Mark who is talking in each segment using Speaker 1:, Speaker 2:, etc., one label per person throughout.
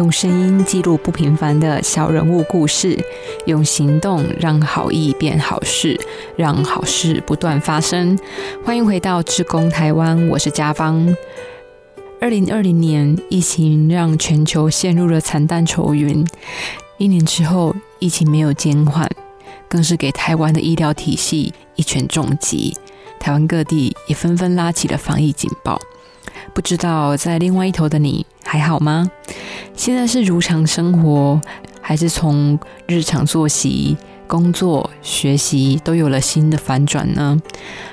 Speaker 1: 用声音记录不平凡的小人物故事，用行动让好意变好事，让好事不断发生。欢迎回到志工台湾，我是家芳。二零二零年，疫情让全球陷入了惨淡愁云。一年之后，疫情没有减缓，更是给台湾的医疗体系一拳重击。台湾各地也纷纷拉起了防疫警报。不知道在另外一头的你还好吗？现在是如常生活，还是从日常作息、工作、学习都有了新的反转呢？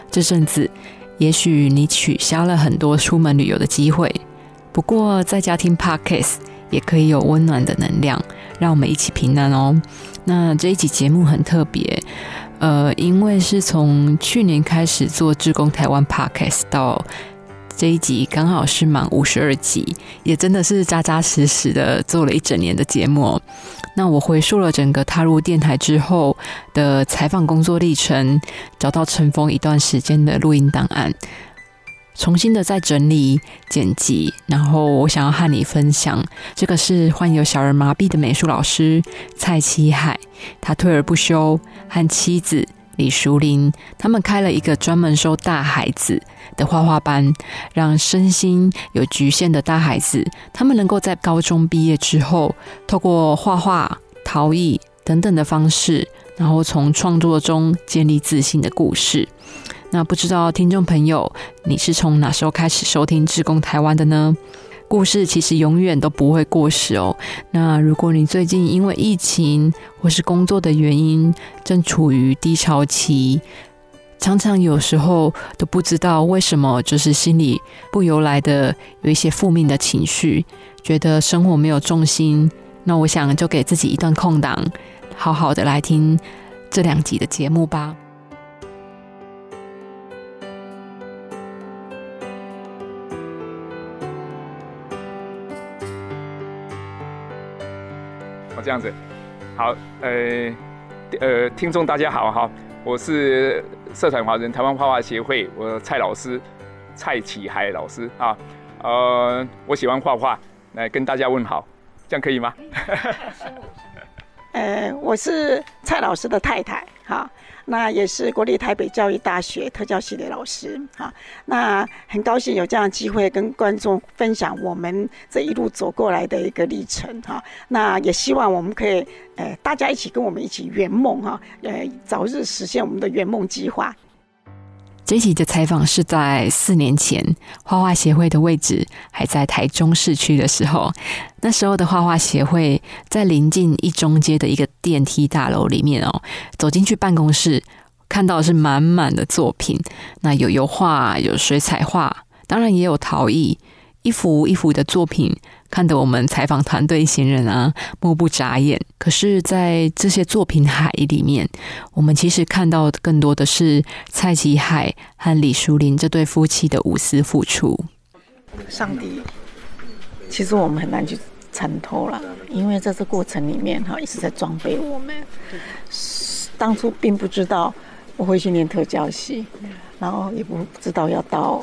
Speaker 1: 这阵子，也许你取消了很多出门旅游的机会，不过在家听 Podcast 也可以有温暖的能量，让我们一起平安哦。那这一集节目很特别，呃，因为是从去年开始做志工台湾 Podcast 到。这一集刚好是满五十二集，也真的是扎扎实实的做了一整年的节目。那我回溯了整个踏入电台之后的采访工作历程，找到尘封一段时间的录音档案，重新的再整理剪辑，然后我想要和你分享，这个是患有小儿麻痹的美术老师蔡启海，他退而不休，和妻子李淑玲，他们开了一个专门收大孩子。的画画班，让身心有局限的大孩子，他们能够在高中毕业之后，透过画画、陶艺等等的方式，然后从创作中建立自信的故事。那不知道听众朋友，你是从哪时候开始收听《志工台湾》的呢？故事其实永远都不会过时哦。那如果你最近因为疫情或是工作的原因，正处于低潮期，常常有时候都不知道为什么，就是心里不由来的有一些负面的情绪，觉得生活没有重心。那我想就给自己一段空档，好好的来听这两集的节目吧。
Speaker 2: 这样子，好，呃，呃，听众大家好哈，我是。社团华人台湾画画协会，我蔡老师，蔡启海老师啊，呃，我喜欢画画，来跟大家问好，这样可以吗？
Speaker 3: 呃，我是蔡老师的太太，哈，那也是国立台北教育大学特教系的老师，哈，那很高兴有这样的机会跟观众分享我们这一路走过来的一个历程，哈，那也希望我们可以，呃，大家一起跟我们一起圆梦，哈，呃，早日实现我们的圆梦计划。
Speaker 1: 这期的采访是在四年前，画画协会的位置还在台中市区的时候。那时候的画画协会在临近一中街的一个电梯大楼里面哦。走进去办公室，看到是满满的作品，那有油画，有水彩画，当然也有陶艺，一幅一幅的作品。看得我们采访团队行人啊目不眨眼。可是，在这些作品海里面，我们其实看到更多的是蔡启海和李淑玲这对夫妻的无私付出。
Speaker 3: 上帝，其实我们很难去参透了，因为在这过程里面哈，一直在装备我们。当初并不知道我会去念特教系，然后也不知道要到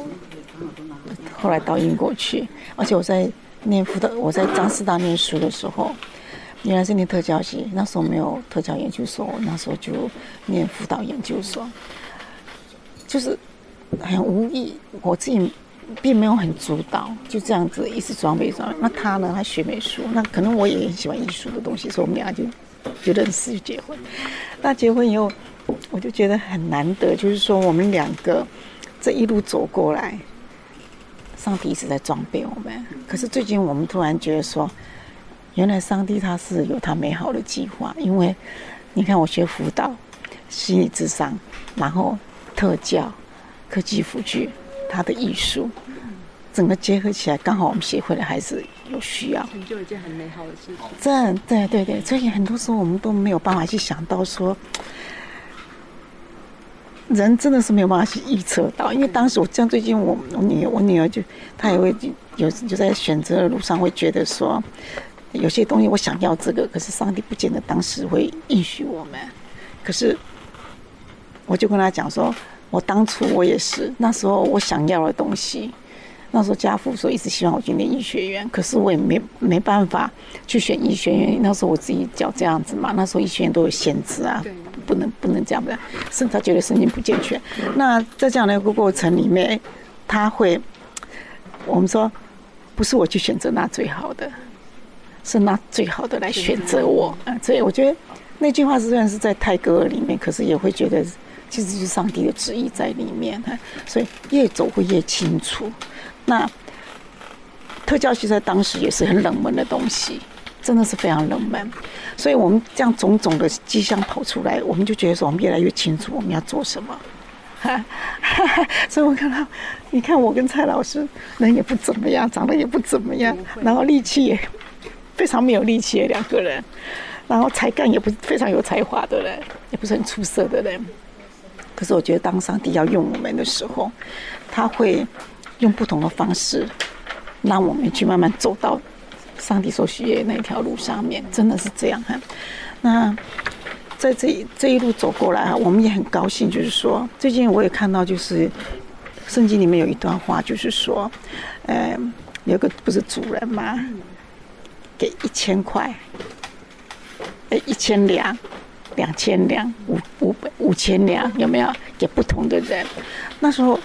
Speaker 3: 后来到英国去，而且我在。念辅导，我在张师大念书的时候，原来是念特教系，那时候没有特教研究所，那时候就念辅导研究所，就是很无意，我自己并没有很主导，就这样子一直装备装备。那他呢，他学美术，那可能我也很喜欢艺术的东西，所以我们俩就就认识就结婚。那结婚以后，我就觉得很难得，就是说我们两个这一路走过来。上帝一直在装备我们，可是最近我们突然觉得说，原来上帝他是有他美好的计划。因为你看，我学辅导、心理智商，然后特教、科技辅具，他的艺术，整个结合起来，刚好我们协会的孩子有需要，
Speaker 1: 成就一件很美好的事情。
Speaker 3: 这，对对对，所以很多时候我们都没有办法去想到说。人真的是没有办法去预测到，因为当时我像最近我我女儿我女儿就她也会有就在选择的路上会觉得说，有些东西我想要这个，可是上帝不见得当时会允许我们。可是我就跟她讲说，我当初我也是那时候我想要的东西，那时候家父说一直希望我去念医学院，可是我也没没办法去选医学院。那时候我自己脚这样子嘛，那时候医学院都有限制啊，不能不能这样的，甚至他觉得神经不健全。那在这样的一个过程里面，他会我们说不是我去选择那最好的，是那最好的来选择我。啊，所以我觉得那句话虽然是在泰戈尔里面，可是也会觉得其实是上帝的旨意在里面。所以越走会越清楚。那特教系在当时也是很冷门的东西，真的是非常冷门，所以我们这样种种的迹象跑出来，我们就觉得说我们越来越清楚我们要做什么。所以我看到，你看我跟蔡老师人也不怎么样，长得也不怎么样，然后力气也非常没有力气的两个人，然后才干也不是非常有才华的人，也不是很出色的人。可是我觉得当上帝要用我们的时候，他会。用不同的方式，让我们去慢慢走到上帝所需要那条路上面，真的是这样哈。那在这这一路走过来啊，我们也很高兴，就是说，最近我也看到，就是圣经里面有一段话，就是说，呃，有个不是主人吗？给一千块，哎，一千两，两千两，五五百五千两，有没有？给不同的人，那时候。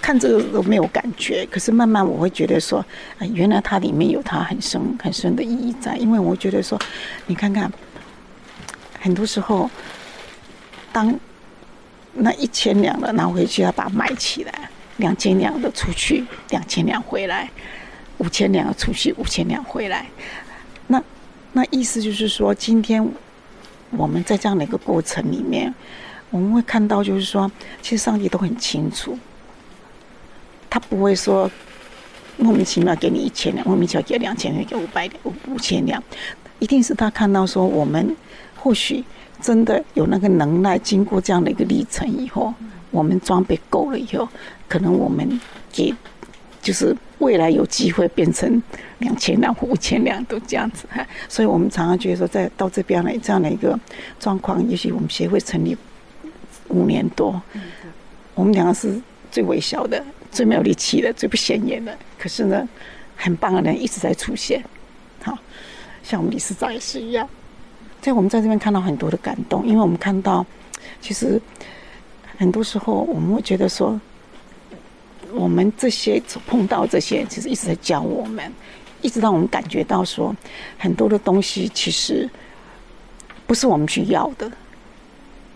Speaker 3: 看这个都没有感觉，可是慢慢我会觉得说，哎，原来它里面有它很深很深的意义在。因为我觉得说，你看看，很多时候，当那一千两的拿回去，要把它买起来；两千两的出去，两千两回来；五千两的出去，五千两回来。那那意思就是说，今天我们在这样的一个过程里面，我们会看到，就是说，其实上帝都很清楚。他不会说莫名其妙给你一千两，莫名其妙给两千两，给五百两、五五千两，一定是他看到说我们或许真的有那个能耐，经过这样的一个历程以后，我们装备够了以后，可能我们给就是未来有机会变成两千两或、五千两都这样子哈。所以我们常常觉得说，在到这边来这样的一个状况，也许我们协会成立五年多，我们两个是最微小的。最没有力气的、最不显眼的，可是呢，很棒的人一直在出现。好，像我们理事长也是一样，在我们在这边看到很多的感动，因为我们看到，其实很多时候我们会觉得说，我们这些碰到这些，其实一直在教我们，一直让我们感觉到说，很多的东西其实不是我们去要的，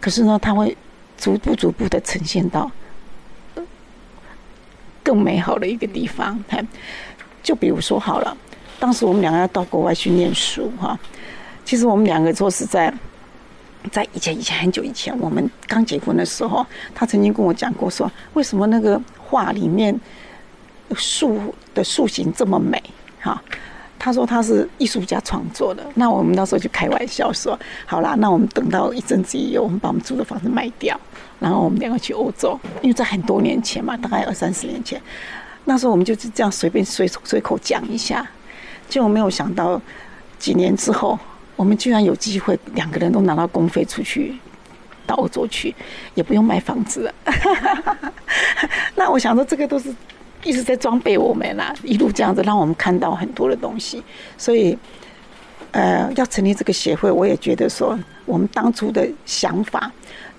Speaker 3: 可是呢，它会逐步、逐步的呈现到。更美好的一个地方，就比如说好了，当时我们两个要到国外去念书哈。其实我们两个说实在，在以前以前很久以前，我们刚结婚的时候，他曾经跟我讲过说，为什么那个画里面树的树形这么美哈？他说他是艺术家创作的。那我们那时候就开玩笑说，好啦，那我们等到一阵子以后，我们把我们租的房子卖掉。然后我们两个去欧洲，因为在很多年前嘛，大概二三十年前，那时候我们就是这样随便随随口讲一下，就没有想到几年之后，我们居然有机会两个人都拿到公费出去到欧洲去，也不用买房子了。那我想说，这个都是一直在装备我们啦，一路这样子让我们看到很多的东西。所以，呃，要成立这个协会，我也觉得说，我们当初的想法。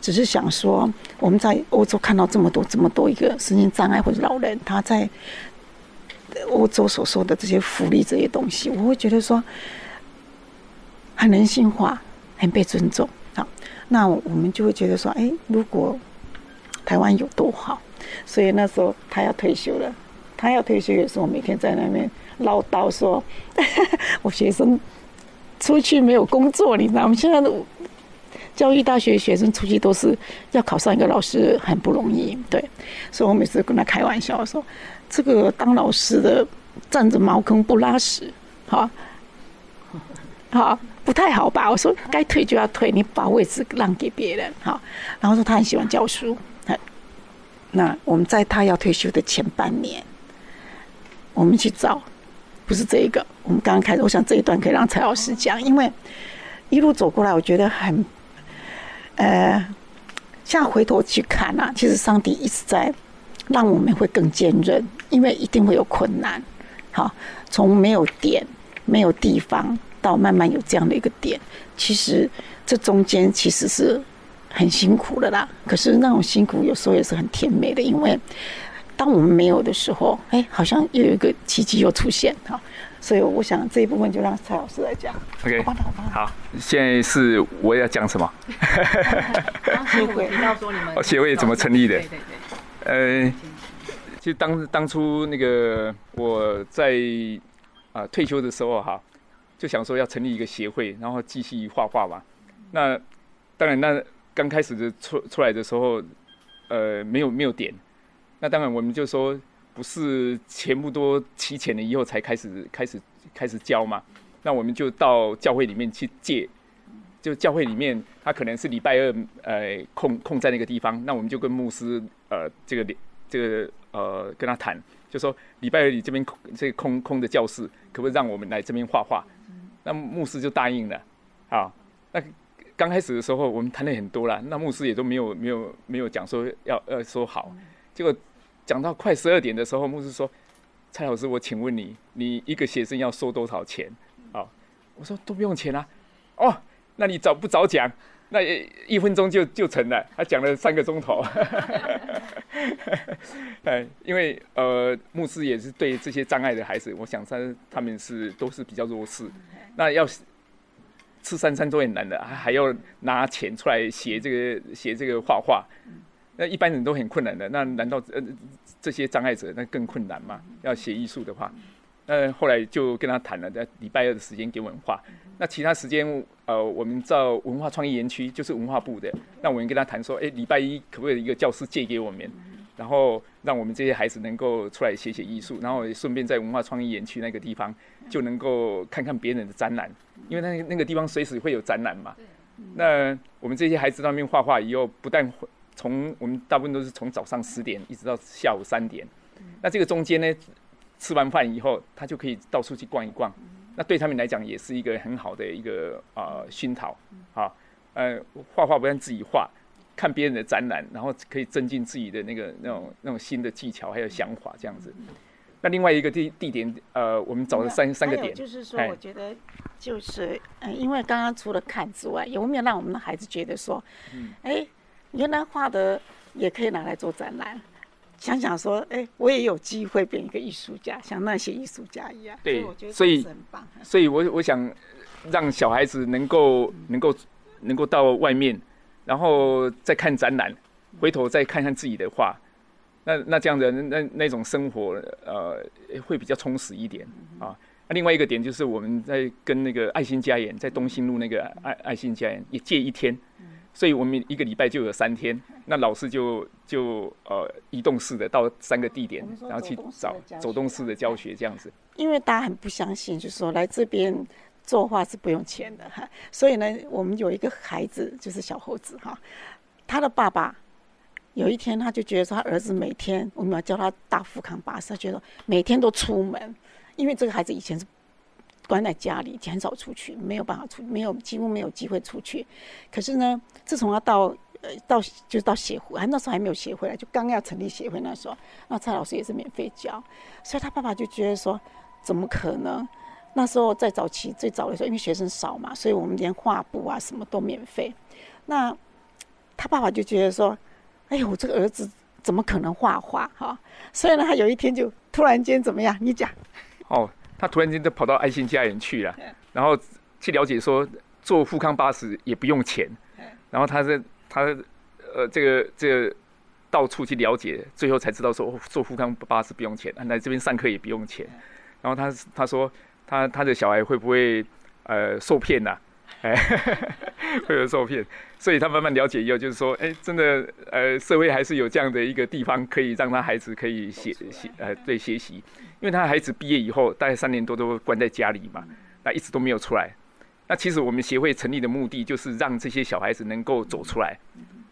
Speaker 3: 只是想说，我们在欧洲看到这么多、这么多一个身心障碍或者老人，他在欧洲所说的这些福利、这些东西，我会觉得说很人性化、很被尊重。好，那我们就会觉得说，哎，如果台湾有多好。所以那时候他要退休了，他要退休也是我每天在那边唠叨说，我学生出去没有工作，你知道吗？现在的。教育大学学生出去都是要考上一个老师很不容易，对，所以我每次跟他开玩笑说：“这个当老师的占着茅坑不拉屎，好，好不太好吧？”我说：“该退就要退，你把位置让给别人。”好，然后说他很喜欢教书，那我们在他要退休的前半年，我们去找，不是这一个，我们刚刚开始，我想这一段可以让蔡老师讲，因为一路走过来，我觉得很。呃，现在回头去看啊，其实上帝一直在让我们会更坚韧，因为一定会有困难。好，从没有点、没有地方，到慢慢有这样的一个点，其实这中间其实是很辛苦的啦。可是那种辛苦有时候也是很甜美的，因为当我们没有的时候，哎，好像又有一个奇迹又出现哈。所以我想这一部分就让蔡老师来讲。
Speaker 2: OK，好，好现在是我要讲什么？
Speaker 1: 协会提到说你们
Speaker 2: 协会怎么成立的？
Speaker 1: 对对对。
Speaker 2: 呃。就当当初那个我在啊退休的时候哈，就想说要成立一个协会，然后继续画画嘛。那当然，那刚开始的出出来的时候，呃，没有没有点。那当然，我们就说不是全部都齐全了以后才开始开始开始教嘛。那我们就到教会里面去借，就教会里面他可能是礼拜二呃空空在那个地方，那我们就跟牧师呃这个这个。呃，跟他谈，就说礼拜二你这边空这空空的教室，可不可以让我们来这边画画？那牧师就答应了。好，那刚开始的时候我们谈了很多了，那牧师也都没有没有没有讲说要要说好。结果讲到快十二点的时候，牧师说：“蔡老师，我请问你，你一个学生要收多少钱？”啊，我说都不用钱啊。哦，那你早不早讲？那一分钟就就成了，他讲了三个钟头。哎，因为呃，牧师也是对这些障碍的孩子，我想他他们是都是比较弱势。那要吃三餐都很难的，还还要拿钱出来写这个写这个画画。那一般人都很困难的，那难道呃这些障碍者那更困难吗？要写艺术的话，那后来就跟他谈了，在礼拜二的时间给我们画。那其他时间，呃，我们到文化创意园区，就是文化部的。那我们跟他谈说，哎，礼拜一可不可以一个教室借给我们，然后让我们这些孩子能够出来写写艺术，然后顺便在文化创意园区那个地方就能够看看别人的展览，因为那那个地方随时会有展览嘛。那我们这些孩子那边画画以后，不但从我们大部分都是从早上十点一直到下午三点，那这个中间呢，吃完饭以后，他就可以到处去逛一逛。那对他们来讲也是一个很好的一个啊熏陶，啊，呃，画画不但自己画，看别人的展览，然后可以增进自己的那个那种那种新的技巧还有想法这样子。那另外一个地地点，呃，我们找了三三个点。
Speaker 3: 就是说，我觉得就是，嗯，因为刚刚除了看之外，有没有让我们的孩子觉得说，哎，原来画的也可以拿来做展览。想想说，哎，我也有机会变一个艺术家，像那些艺术家一样。
Speaker 2: 对，所以，所以我我想让小孩子能够能够能够到外面，然后再看展览，回头再看看自己的画，那那这样的那那种生活，呃，会比较充实一点啊。那另外一个点就是我们在跟那个爱心家园在东兴路那个爱爱心家园也借一天。所以我们一个礼拜就有三天，那老师就就呃移动式的到三个地点，然后去找走动式的教学这样子。
Speaker 3: 因为大家很不相信，就是说来这边作画是不用钱的哈。所以呢，我们有一个孩子就是小猴子哈，他的爸爸有一天他就觉得说他儿子每天我们要教他大富康巴士，他觉得每天都出门，因为这个孩子以前是。关在家里，很少出去，没有办法出，没有几乎没有机会出去。可是呢，自从他到呃到就到协会，还那时候还没有协会来，就刚要成立协会那时候，那蔡老师也是免费教，所以他爸爸就觉得说，怎么可能？那时候在早期最早的时候，因为学生少嘛，所以我们连画布啊什么都免费。那 他爸爸就觉得说，哎呦，我这个儿子怎么可能画画哈？所以呢，他有一天就突然间怎么样？你讲
Speaker 2: 哦。他突然间就跑到爱心家园去了，然后去了解说坐富康巴士也不用钱，然后他是他呃这个这个到处去了解，最后才知道说坐富康巴士不用钱，来这边上课也不用钱，然后他他说他他的小孩会不会呃受骗呐？哎，会有受骗，所以他慢慢了解以后，就是说，哎，真的，呃，社会还是有这样的一个地方，可以让他孩子可以学学，呃，对，学习。因为他孩子毕业以后，大概三年多都关在家里嘛，那一直都没有出来。那其实我们协会成立的目的，就是让这些小孩子能够走出来，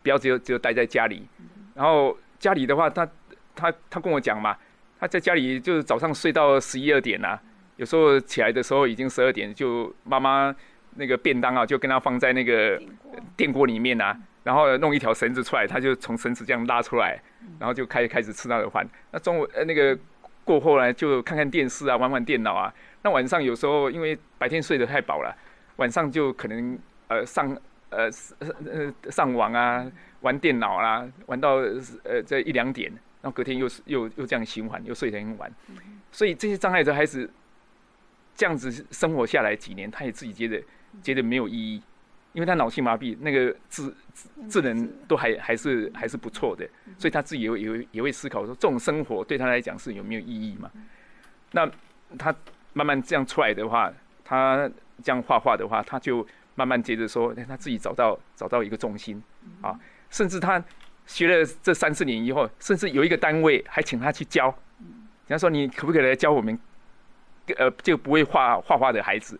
Speaker 2: 不要只有只有待在家里。然后家里的话，他他他跟我讲嘛，他在家里就是早上睡到十一二点呐，有时候起来的时候已经十二点，就妈妈。那个便当啊，就跟他放在那个电锅里面啊，然后弄一条绳子出来，他就从绳子这样拉出来，然后就开开始吃他的饭。那中午呃那个过后呢，就看看电视啊，玩玩电脑啊。那晚上有时候因为白天睡得太饱了，晚上就可能呃上呃呃上网啊，玩电脑啦，玩到呃这一两点，然后隔天又是又又这样循环，又睡得很晚。所以这些障碍者孩子这样子生活下来几年，他也自己觉得觉得没有意义。因为他脑性麻痹，那个智智能都还还是还是不错的，所以他自己也也也会思考说，这种生活对他来讲是有没有意义嘛？那他慢慢这样出来的话，他这样画画的话，他就慢慢接着说，他自己找到找到一个重心啊，甚至他学了这三四年以后，甚至有一个单位还请他去教，人家说你可不可以来教我们，呃，就不会画画画的孩子。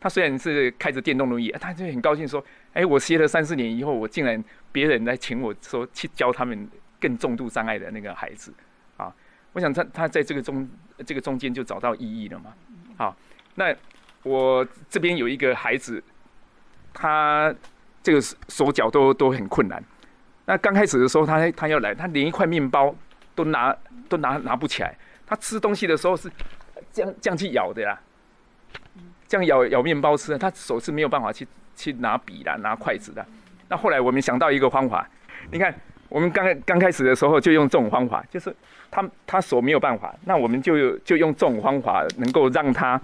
Speaker 2: 他虽然是开着电动轮椅，他就很高兴说：“哎，我学了三四年以后，我竟然别人来请我说去教他们更重度障碍的那个孩子。”啊，我想他他在这个中这个中间就找到意义了嘛。好，那我这边有一个孩子，他这个手脚都都很困难。那刚开始的时候，他他要来，他连一块面包都拿都拿拿不起来。他吃东西的时候是 这样这样去咬的呀。这样咬咬面包吃，他手是没有办法去去拿笔的、拿筷子的。那后来我们想到一个方法，你看，我们刚刚开始的时候就用这种方法，就是他他手没有办法，那我们就就用这种方法，能够让他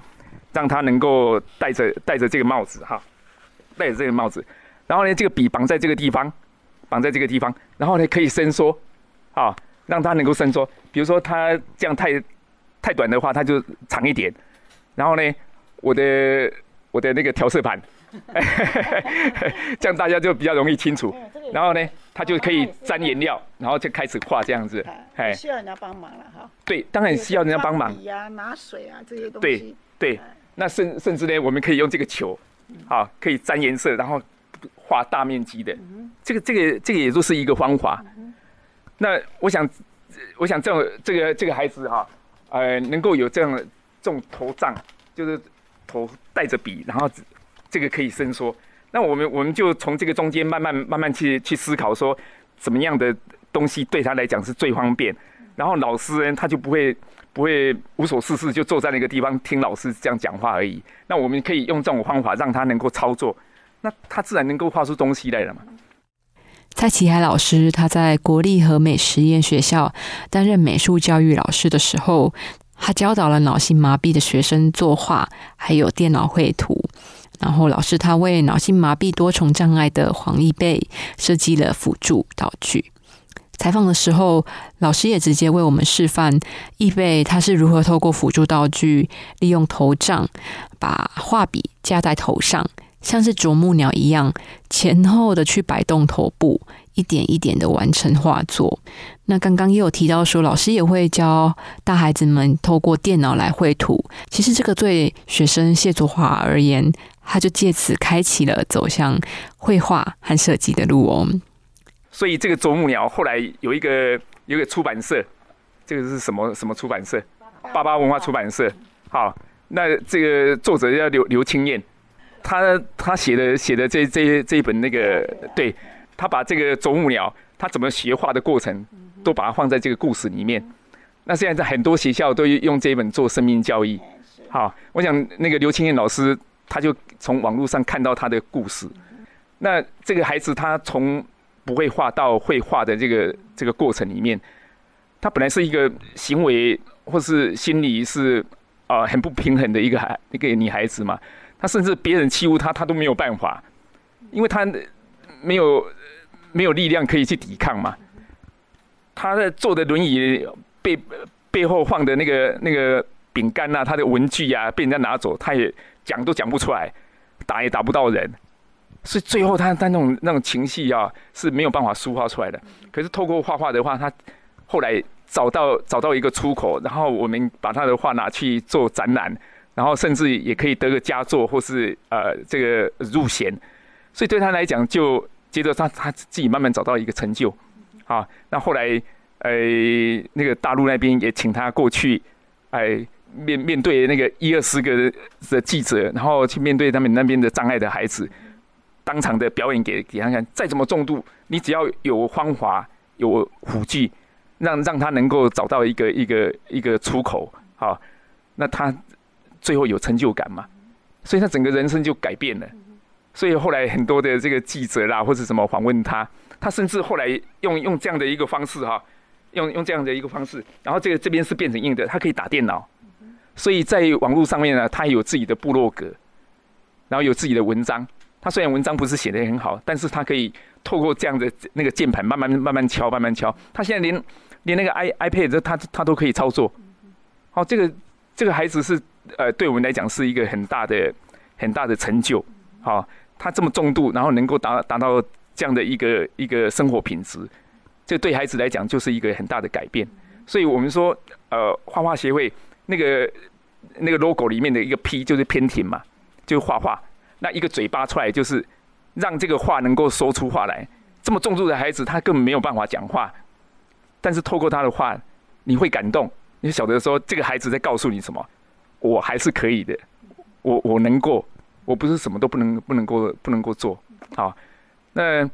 Speaker 2: 让他能够戴着戴着这个帽子哈，戴着这个帽子，然后呢，这个笔绑在这个地方，绑在这个地方，然后呢可以伸缩，啊，让他能够伸缩。比如说他这样太太短的话，它就长一点，然后呢。我的我的那个调色盘，这样大家就比较容易清楚。然后呢，它就可以沾颜料，然后就开始画这样子。
Speaker 3: 哎，需要人家帮忙了哈。
Speaker 2: 对，当然需要人家帮忙。
Speaker 3: 笔啊，拿水啊，这些东
Speaker 2: 西。对对，那甚甚至呢，我们可以用这个球，好，可以沾颜色，然后画大面积的。这个这个这个也就是一个方法。那我想，我想这种这个这个孩子哈，呃，能够有这样的这种头杖，就是。头带着笔，然后这个可以伸缩。那我们我们就从这个中间慢慢慢慢去去思考，说怎么样的东西对他来讲是最方便。然后老师呢，他就不会不会无所事事，就坐在那个地方听老师这样讲话而已。那我们可以用这种方法让他能够操作，那他自然能够画出东西来了嘛。
Speaker 1: 蔡启海老师他在国立和美实验学校担任美术教育老师的时候。他教导了脑性麻痹的学生作画，还有电脑绘图。然后老师他为脑性麻痹多重障碍的黄奕贝设计了辅助道具。采访的时候，老师也直接为我们示范易贝他是如何透过辅助道具，利用头杖把画笔架在头上，像是啄木鸟一样前后的去摆动头部。一点一点的完成画作。那刚刚也有提到说，老师也会教大孩子们透过电脑来绘图。其实这个对学生谢卓华而言，他就借此开启了走向绘画和设计的路哦。
Speaker 2: 所以这个啄木鸟后来有一个有一个出版社，这个是什么什么出版社？八八文化出版社。好，那这个作者叫刘刘青燕，他他写的写的这这这一本那个对。他把这个啄木鸟，他怎么学画的过程，都把它放在这个故事里面。那现在在很多学校都用这一本做生命教育。好，我想那个刘青燕老师，他就从网络上看到他的故事。那这个孩子他从不会画到会画的这个这个过程里面，他本来是一个行为或是心理是啊很不平衡的一个孩一个女孩子嘛。他甚至别人欺负他，他都没有办法，因为他没有。没有力量可以去抵抗嘛？他在坐的轮椅背背后放的那个那个饼干呐，他的文具呀被人家拿走，他也讲都讲不出来，打也打不到人，所以最后他他那种那种情绪啊是没有办法抒发出来的。可是透过画画的话，他后来找到找到一个出口，然后我们把他的画拿去做展览，然后甚至也可以得个佳作或是呃这个入选，所以对他来讲就。接着他他自己慢慢找到一个成就，啊，那后来，呃，那个大陆那边也请他过去，哎，面面对那个一二十个的记者，然后去面对他们那边的障碍的孩子，当场的表演给给他看。再怎么重度，你只要有方法、有辅具，让让他能够找到一个一个一个出口，好，那他最后有成就感嘛？所以他整个人生就改变了。所以后来很多的这个记者啦，或者什么访问他，他甚至后来用用这样的一个方式哈，用用这样的一个方式，然后这个这边是变成硬的，他可以打电脑。所以在网络上面呢，他有自己的部落格，然后有自己的文章。他虽然文章不是写的很好，但是他可以透过这样的那个键盘慢慢慢慢敲，慢慢敲。他现在连连那个 i iPad 他他都可以操作。好，这个这个孩子是呃，对我们来讲是一个很大的很大的成就。好，他这么重度，然后能够达达到这样的一个一个生活品质，这对孩子来讲就是一个很大的改变。所以我们说，呃，画画协会。那个那个 logo 里面的一个 P 就是偏挺嘛，就是画画。那一个嘴巴出来就是让这个画能够说出话来。这么重度的孩子，他根本没有办法讲话，但是透过他的话，你会感动。你晓得说，这个孩子在告诉你什么？我还是可以的，我我能够，我不是什么都不能不能够不能够做。好，那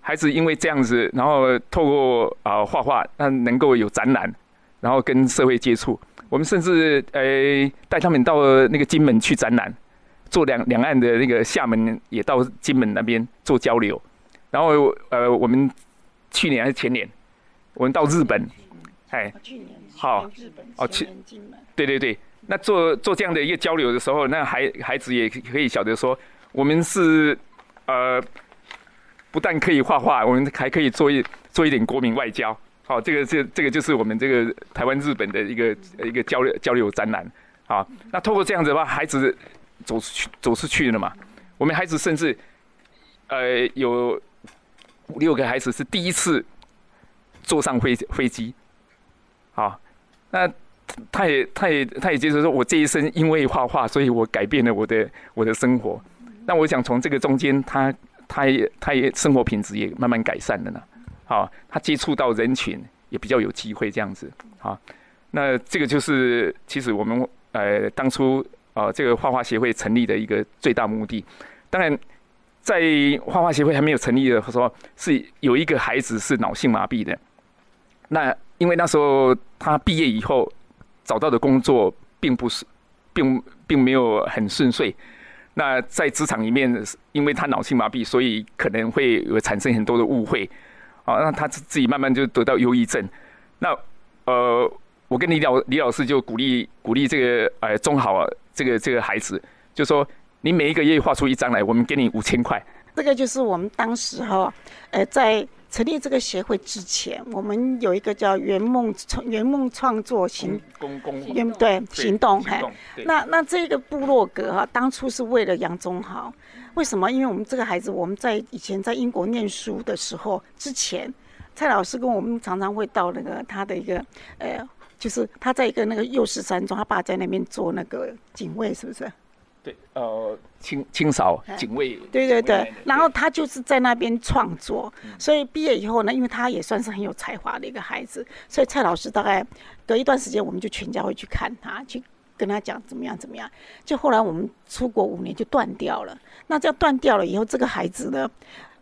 Speaker 2: 孩子因为这样子，然后透过啊画画，那能够有展览，然后跟社会接触。我们甚至诶带他们到那个金门去展览，做两两岸的那个厦门也到金门那边做交流，然后呃我们去年还是前年，我们到日本，
Speaker 3: 哎，去年好，日本哦去，
Speaker 2: 对对对，那做做这样的一个交流的时候，那孩孩子也可以晓得说，我们是呃不但可以画画，我们还可以做一做一点国民外交。好，这个这这个就是我们这个台湾日本的一个一个交流交流展览。好，那透过这样子的话，孩子走出去走出去了嘛？我们孩子甚至呃有五六个孩子是第一次坐上飞飞机。好，那他也他也他也接受说，我这一生因为画画，所以我改变了我的我的生活。那我想从这个中间，他他也他也生活品质也慢慢改善了呢。好，他接触到人群也比较有机会这样子。好，那这个就是其实我们呃当初啊这个画画协会成立的一个最大目的。当然，在画画协会还没有成立的时候，是有一个孩子是脑性麻痹的。那因为那时候他毕业以后找到的工作并不是，并并没有很顺遂。那在职场里面，因为他脑性麻痹，所以可能会产生很多的误会。啊，那他自自己慢慢就得到忧郁症。那呃，我跟李老李老师就鼓励鼓励这个呃中好这个这个孩子，就说你每一个月画出一张来，我们给你五千块。
Speaker 3: 这个就是我们当时哈，呃，在成立这个协会之前，我们有一个叫圆梦创圆梦创作行
Speaker 2: 公公
Speaker 3: 圆对行动嘿。那那这个部落格哈，当初是为了杨宗豪。为什么？因为我们这个孩子，我们在以前在英国念书的时候，之前蔡老师跟我们常常会到那个他的一个，呃，就是他在一个那个幼师山中，他爸在那边做那个警卫，是不是？
Speaker 2: 对，呃，清清扫警卫。
Speaker 3: 对对对，然后他就是在那边创作，所以毕业以后呢，因为他也算是很有才华的一个孩子，所以蔡老师大概隔一段时间，我们就全家会去看他去。跟他讲怎么样怎么样，就后来我们出国五年就断掉了。那这样断掉了以后，这个孩子呢，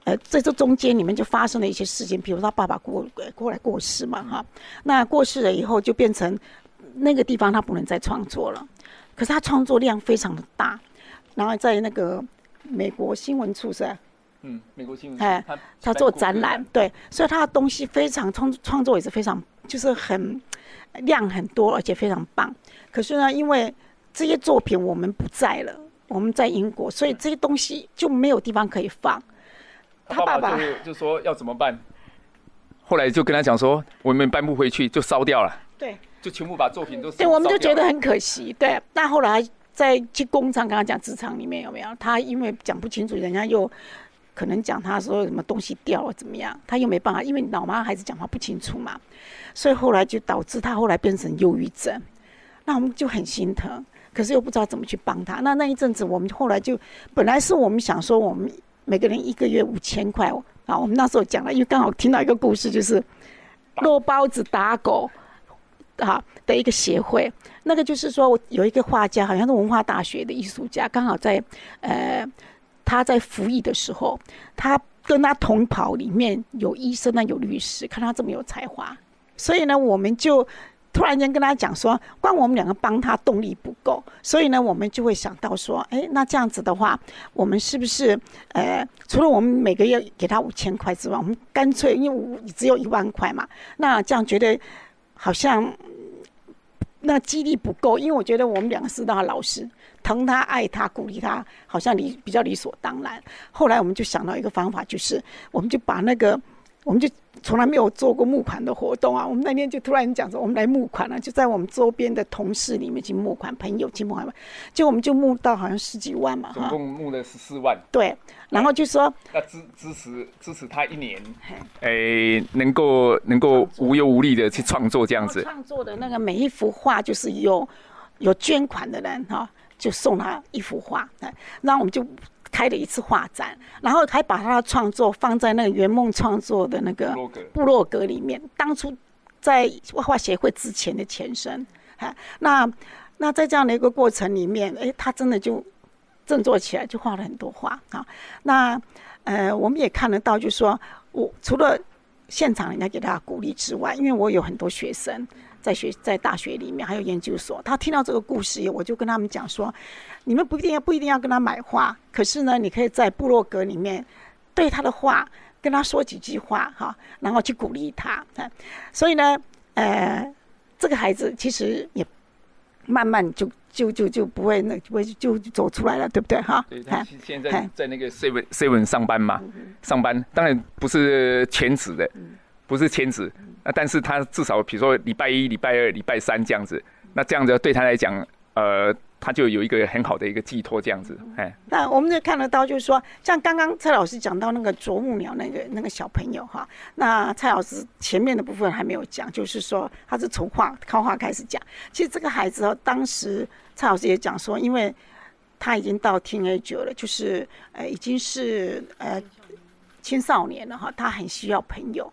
Speaker 3: 呃，在这中间里面就发生了一些事情，比如他爸爸过过来过世嘛，哈。那过世了以后，就变成那个地方他不能再创作了。可是他创作量非常的大，然后在那个美国新闻处是，
Speaker 2: 嗯，美国新闻，哎，
Speaker 3: 他做展览，对，所以他的东西非常创创作也是非常，就是很量很多，而且非常棒。可是呢，因为这些作品我们不在了，我们在英国，所以这些东西就没有地方可以放。
Speaker 2: 他爸爸就就说要怎么办？后来就跟他讲说，我们搬不回去，就烧掉了。
Speaker 3: 对，
Speaker 2: 就全部把作品都
Speaker 3: 对，我们就觉得很可惜。对，那后来在去工厂，刚刚讲职场里面有没有？他因为讲不清楚，人家又可能讲他说什么东西掉了怎么样，他又没办法，因为老妈孩子讲话不清楚嘛，所以后来就导致他后来变成忧郁症。那我们就很心疼，可是又不知道怎么去帮他。那那一阵子，我们后来就本来是我们想说，我们每个人一个月五千块啊。我们那时候讲了，因为刚好听到一个故事，就是落包子打狗啊的一个协会。那个就是说，我有一个画家，好像是文化大学的艺术家，刚好在呃。他在服役的时候，他跟他同袍里面有医生呢，有律师，看他这么有才华，所以呢，我们就。突然间跟他讲说，光我们两个帮他动力不够，所以呢，我们就会想到说，哎，那这样子的话，我们是不是呃，除了我们每个月给他五千块之外，我们干脆因为只有一万块嘛，那这样觉得好像那激励不够，因为我觉得我们两个是他老师，疼他、爱他、鼓励他，好像理比较理所当然。后来我们就想到一个方法，就是我们就把那个。我们就从来没有做过募款的活动啊！我们那天就突然讲说，我们来募款了，就在我们周边的同事里面去募款，朋友去募款，就我们就募到好像十几万嘛，
Speaker 2: 总共募了十四万。
Speaker 3: 对，然后就说
Speaker 2: 要支支持支持他一年，哎，能够能够无忧无虑的去创作这样子。
Speaker 3: 创作的那个每一幅画，就是有有捐款的人哈，就送他一幅画，哎，然后我们就。开了一次画展，然后还把他的创作放在那个圆梦创作的那个部落格里面。当初在画画协会之前的前身，哈，那那在这样的一个过程里面，哎，他真的就振作起来，就画了很多画啊。那呃，我们也看得到，就是说我除了现场人家给他鼓励之外，因为我有很多学生。在学在大学里面还有研究所，他听到这个故事，我就跟他们讲说：你们不一定要不一定要跟他买画，可是呢，你可以在部落格里面对他的话跟他说几句话哈，然后去鼓励他。所以呢，呃，这个孩子其实也慢慢就就就就不会那不会就走出来了，对不对哈？
Speaker 2: 对他现在在那个 seven seven 上班嘛，上班当然不是全职的，不是全职。那但是他至少比如说礼拜一、礼拜二、礼拜三这样子，那这样子对他来讲，呃，他就有一个很好的一个寄托这样子，哎。
Speaker 3: 那我们就看得到，就是说，像刚刚蔡老师讲到那个啄木鸟那个那个小朋友哈，那蔡老师前面的部分还没有讲，就是说他是从画靠画开始讲。其实这个孩子哦，当时蔡老师也讲说，因为他已经到 teenager 了，就是呃已经是呃青少年了哈，他很需要朋友。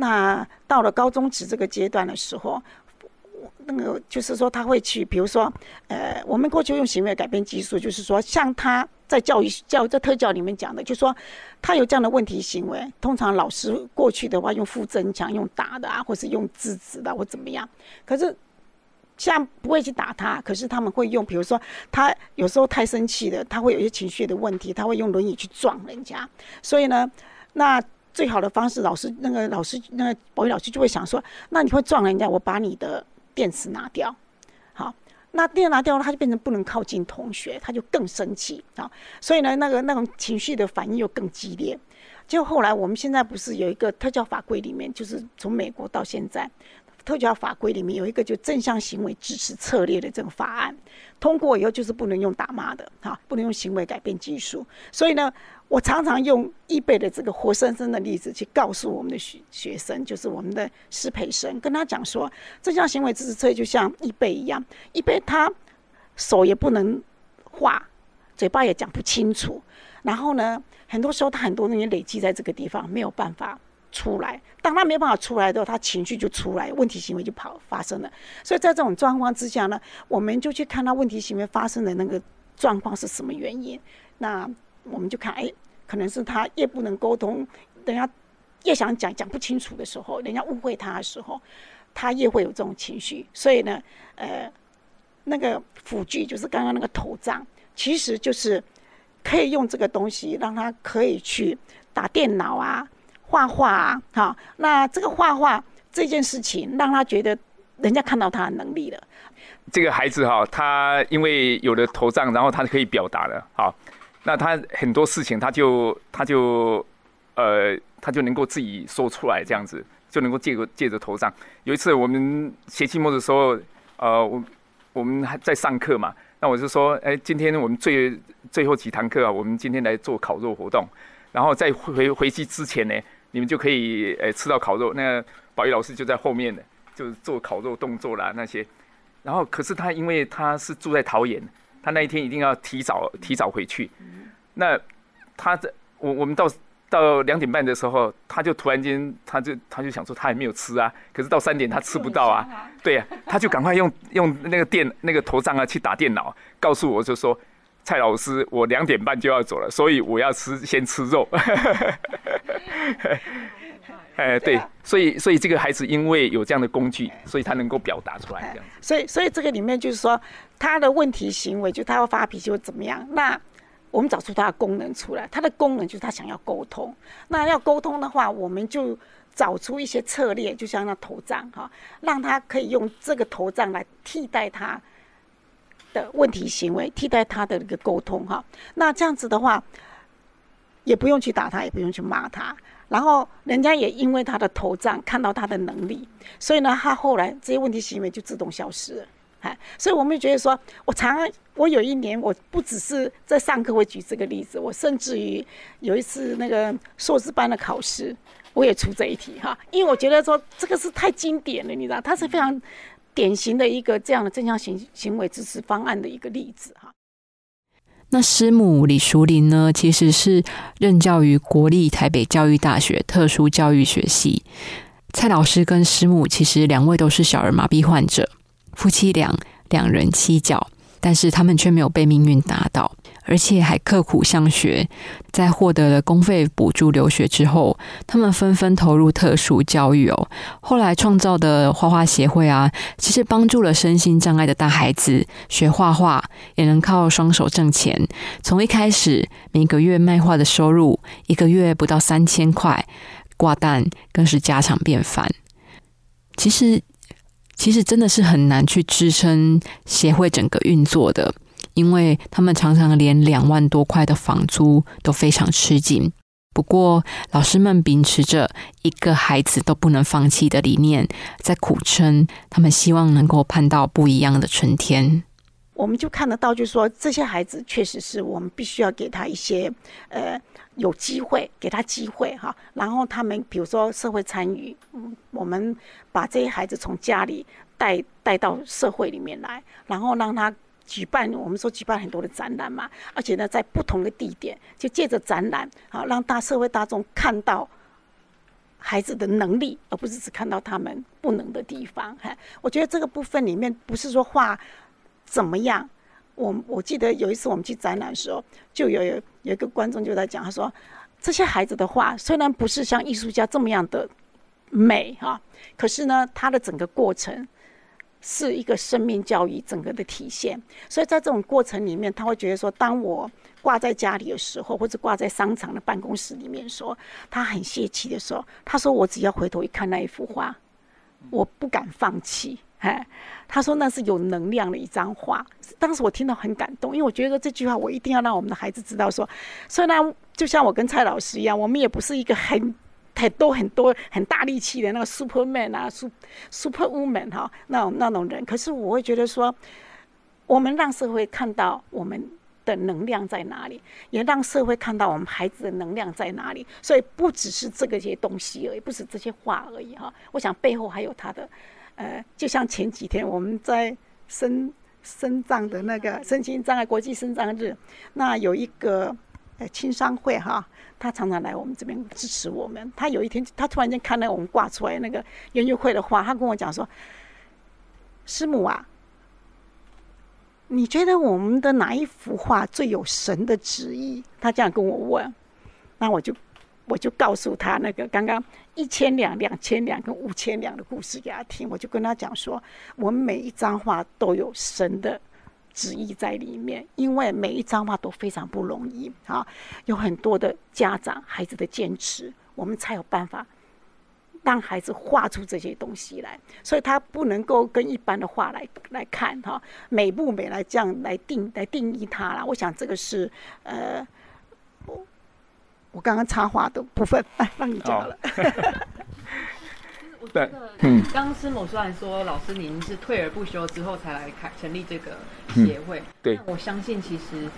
Speaker 3: 那到了高中职这个阶段的时候，那个就是说他会去，比如说，呃，我们过去用行为改变技术，就是说，像他在教育教在特教里面讲的，就说他有这样的问题行为，通常老师过去的话用负增强、用打的啊，或是用制止的或怎么样，可是像不会去打他，可是他们会用，比如说他有时候太生气了，他会有一些情绪的问题，他会用轮椅去撞人家，所以呢，那。最好的方式，老师那个老师那个保育老师就会想说，那你会撞人家，我把你的电池拿掉，好，那电拿掉了，他就变成不能靠近同学，他就更生气啊，所以呢，那个那种情绪的反应又更激烈。就后来我们现在不是有一个特教法规里面，就是从美国到现在，特教法规里面有一个就正向行为支持策略的这个法案，通过以后就是不能用打骂的，哈，不能用行为改变技术，所以呢。我常常用易贝的这个活生生的例子去告诉我们的学学生，就是我们的师培生，跟他讲说，正向行为支持策略就像易贝一样，易贝他手也不能画，嘴巴也讲不清楚，然后呢，很多时候他很多东西累积在这个地方，没有办法出来。当他没办法出来的时候，他情绪就出来，问题行为就跑发生了。所以在这种状况之下呢，我们就去看他问题行为发生的那个状况是什么原因。那我们就看，哎，可能是他越不能沟通，人家越想讲讲不清楚的时候，人家误会他的时候，他越会有这种情绪。所以呢，呃，那个辅具就是刚刚那个头杖，其实就是可以用这个东西让他可以去打电脑啊、画画啊。好，那这个画画这件事情，让他觉得人家看到他的能力了。
Speaker 2: 这个孩子哈，他因为有了头像，然后他可以表达了，好。那他很多事情，他就他就呃，他就能够自己说出来，这样子就能够借个借着头像。有一次我们学期末的时候，呃，我我们还在上课嘛，那我就说，哎，今天我们最最后几堂课啊，我们今天来做烤肉活动，然后在回回去之前呢，你们就可以呃吃到烤肉。那宝玉老师就在后面的，就是做烤肉动作啦那些。然后可是他因为他是住在桃园。他那一天一定要提早提早回去，那他在我我们到到两点半的时候，他就突然间他就他就想说他还没有吃啊，可是到三点他吃不到啊，对呀，他就赶快用用那个电那个头上啊去打电脑，告诉我就说蔡老师，我两点半就要走了，所以我要吃先吃肉。哎，对，所以所以这个孩子因为有这样的工具，所以他能够表达出来这样。
Speaker 3: 所以所以这个里面就是说，他的问题行为就他要发脾气或怎么样，那我们找出他的功能出来，他的功能就是他想要沟通。那要沟通的话，我们就找出一些策略，就像那头杖哈，让他可以用这个头杖来替代他问题行为，替代他的一个沟通哈。那这样子的话，也不用去打他，也不用去骂他。然后人家也因为他的头胀看到他的能力，所以呢，他后来这些问题行为就自动消失了。哎，所以我们觉得说，我常我有一年，我不只是在上课会举这个例子，我甚至于有一次那个硕士班的考试，我也出这一题哈，因为我觉得说这个是太经典了，你知道，它是非常典型的一个这样的正向行行为支持方案的一个例子哈。
Speaker 1: 那师母李淑玲呢，其实是任教于国立台北教育大学特殊教育学系。蔡老师跟师母其实两位都是小儿麻痹患者，夫妻俩两人七脚。但是他们却没有被命运打倒，而且还刻苦向学。在获得了公费补助留学之后，他们纷纷投入特殊教育哦。后来创造的画画协会啊，其实帮助了身心障碍的大孩子学画画，也能靠双手挣钱。从一开始每个月卖画的收入，一个月不到三千块，挂蛋更是家常便饭。其实。其实真的是很难去支撑协会整个运作的，因为他们常常连两万多块的房租都非常吃紧。不过，老师们秉持着一个孩子都不能放弃的理念，在苦撑，他们希望能够盼到不一样的春天。
Speaker 3: 我们就看得到，就是说这些孩子确实是我们必须要给他一些呃。有机会给他机会哈，然后他们比如说社会参与，我们把这些孩子从家里带带到社会里面来，然后让他举办，我们说举办很多的展览嘛，而且呢，在不同的地点，就借着展览啊，让大社会大众看到孩子的能力，而不是只看到他们不能的地方。哈，我觉得这个部分里面不是说画怎么样。我我记得有一次我们去展览的时候，就有有有一个观众就在讲，他说这些孩子的画虽然不是像艺术家这么样的美哈，可是呢，他的整个过程是一个生命教育整个的体现。所以在这种过程里面，他会觉得说，当我挂在家里的时候，或者挂在商场的办公室里面说他很泄气的时候，他说我只要回头一看那一幅画，我不敢放弃。哎，他说那是有能量的一张画。当时我听到很感动，因为我觉得这句话我一定要让我们的孩子知道。说虽然就像我跟蔡老师一样，我们也不是一个很很多很多很大力气的那个 Superman 啊，Super Superwoman 哈，那种那种人。可是我会觉得说，我们让社会看到我们的能量在哪里，也让社会看到我们孩子的能量在哪里。所以不只是这个些东西而已，不是这些话而已哈。我想背后还有他的。呃，就像前几天我们在生生障的那个身心障碍国际生障日，那有一个呃青商会哈，他常常来我们这边支持我们。他有一天，他突然间看到我们挂出来那个园游会的画，他跟我讲说：“师母啊，你觉得我们的哪一幅画最有神的旨意？”他这样跟我问，那我就。我就告诉他那个刚刚一千两、两千两跟五千两的故事给他听，我就跟他讲说，我们每一张画都有神的旨意在里面，因为每一张画都非常不容易啊，有很多的家长孩子的坚持，我们才有办法让孩子画出这些东西来，所以他不能够跟一般的画来来看哈，美不美来这样来定来定义它啦。我想这个是呃。我我刚刚插话的部分，哎，让你讲了。
Speaker 1: 我觉得，嗯，刚刚师母虽然说老师您是退而不休之后才来开成立这个协会，
Speaker 2: 对，
Speaker 1: 我相信其实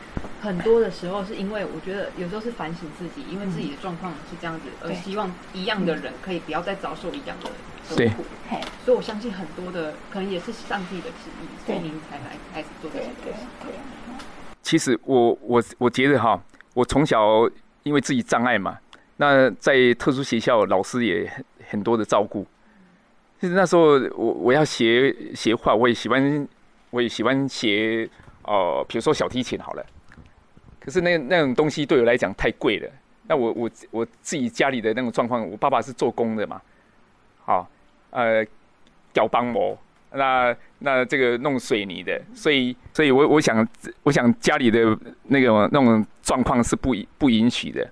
Speaker 1: 很多的时候是因为我觉得有时候是反省自己，因为自己的状况是这样子，而希望一样的人可以不要再遭受一样的痛苦。所以我相信很多的可能也是上帝的旨意，所以您才来开始做这些东西。
Speaker 2: 其实我我我觉得哈，我从小。因为自己障碍嘛，那在特殊学校，老师也很很多的照顾。其实那时候我我要学学画，我也喜欢，我也喜欢学，哦，比如说小提琴好了。可是那那种东西对我来讲太贵了。那我我我自己家里的那种状况，我爸爸是做工的嘛，好，呃，搅帮模，那那这个弄水泥的，所以所以我我想我想家里的那个那种状况是不不允许的，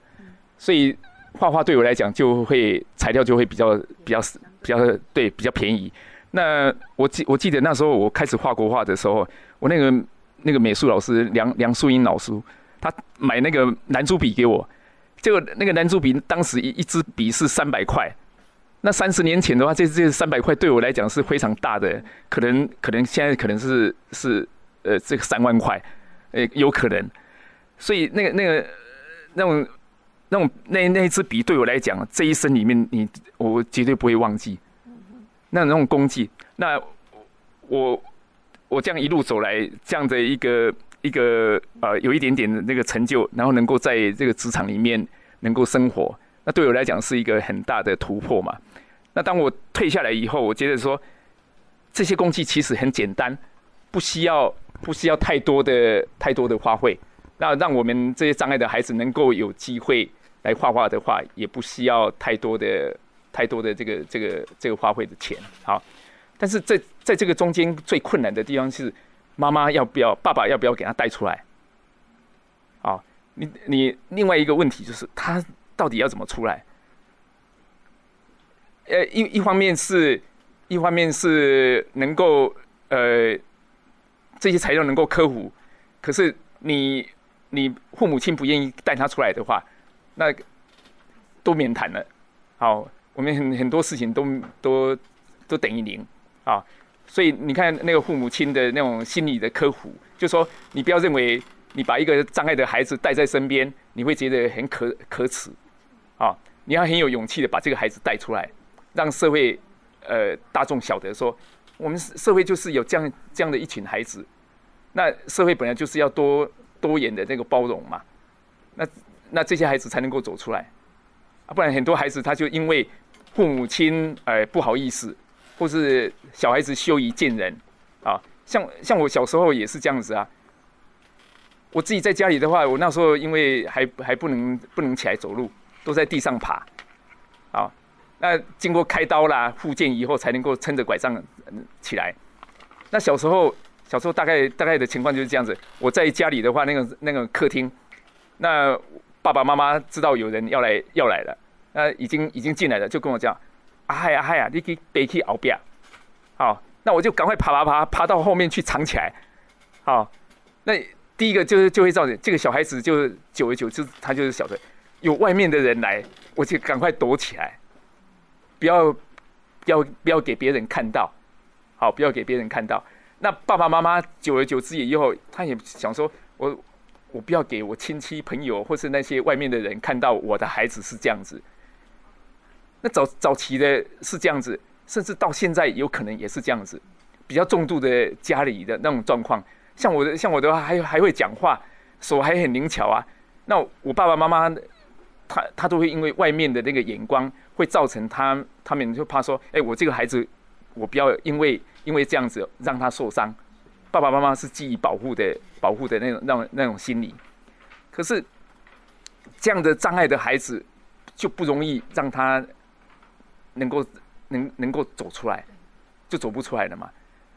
Speaker 2: 所以画画对我来讲就会材料就会比较比较比较对比较便宜。那我记我记得那时候我开始画国画的时候，我那个那个美术老师梁梁淑英老师，他买那个蓝珠笔给我。结果那个蓝珠笔当时一一支笔是三百块，那三十年前的话，这这三百块对我来讲是非常大的，可能可能现在可能是是呃这个三万块，呃有可能，所以那个那个那种那种那那一支笔对我来讲，这一生里面你我绝对不会忘记，那那种功绩，那我我这样一路走来这样的一个。一个呃，有一点点的那个成就，然后能够在这个职场里面能够生活，那对我来讲是一个很大的突破嘛。那当我退下来以后，我觉得说这些工具其实很简单，不需要不需要太多的太多的花费。那让我们这些障碍的孩子能够有机会来画画的话，也不需要太多的太多的这个这个这个花费的钱。好，但是在在这个中间最困难的地方是。妈妈要不要？爸爸要不要给他带出来？啊，你你另外一个问题就是，他到底要怎么出来？呃，一一方面是，一方面是能够呃这些材料能够克服，可是你你父母亲不愿意带他出来的话，那都免谈了。好，我们很很多事情都都都等于零啊。所以你看那个父母亲的那种心理的科普，就说你不要认为你把一个障碍的孩子带在身边，你会觉得很可可耻，啊，你要很有勇气的把这个孩子带出来，让社会呃大众晓得说，我们社会就是有这样这样的一群孩子，那社会本来就是要多多元的那个包容嘛，那那这些孩子才能够走出来，啊，不然很多孩子他就因为父母亲呃不好意思。或是小孩子羞于见人，啊，像像我小时候也是这样子啊。我自己在家里的话，我那时候因为还还不能不能起来走路，都在地上爬，啊，那经过开刀啦、复健以后，才能够撑着拐杖起来。那小时候小时候大概大概的情况就是这样子。我在家里的话，那个那个客厅，那爸爸妈妈知道有人要来要来了，那已经已经进来了，就跟我讲。啊嗨啊嗨啊！你去别去熬边，好，那我就赶快爬爬爬爬到后面去藏起来。好，那第一个就是就会造成这个小孩子就久而久之他就是晓得有外面的人来，我就赶快躲起来，不要不要不要给别人看到，好，不要给别人看到。那爸爸妈妈久而久之以后，他也想说，我我不要给我亲戚朋友或是那些外面的人看到我的孩子是这样子。那早早期的是这样子，甚至到现在有可能也是这样子，比较重度的家里的那种状况。像我的，像我的话，还还会讲话，手还很灵巧啊。那我爸爸妈妈，他他都会因为外面的那个眼光，会造成他他们就怕说，哎，我这个孩子，我不要因为因为这样子让他受伤。爸爸妈妈是基于保护的保护的那种那种那种心理。可是这样的障碍的孩子就不容易让他。能够能能够走出来，就走不出来了嘛？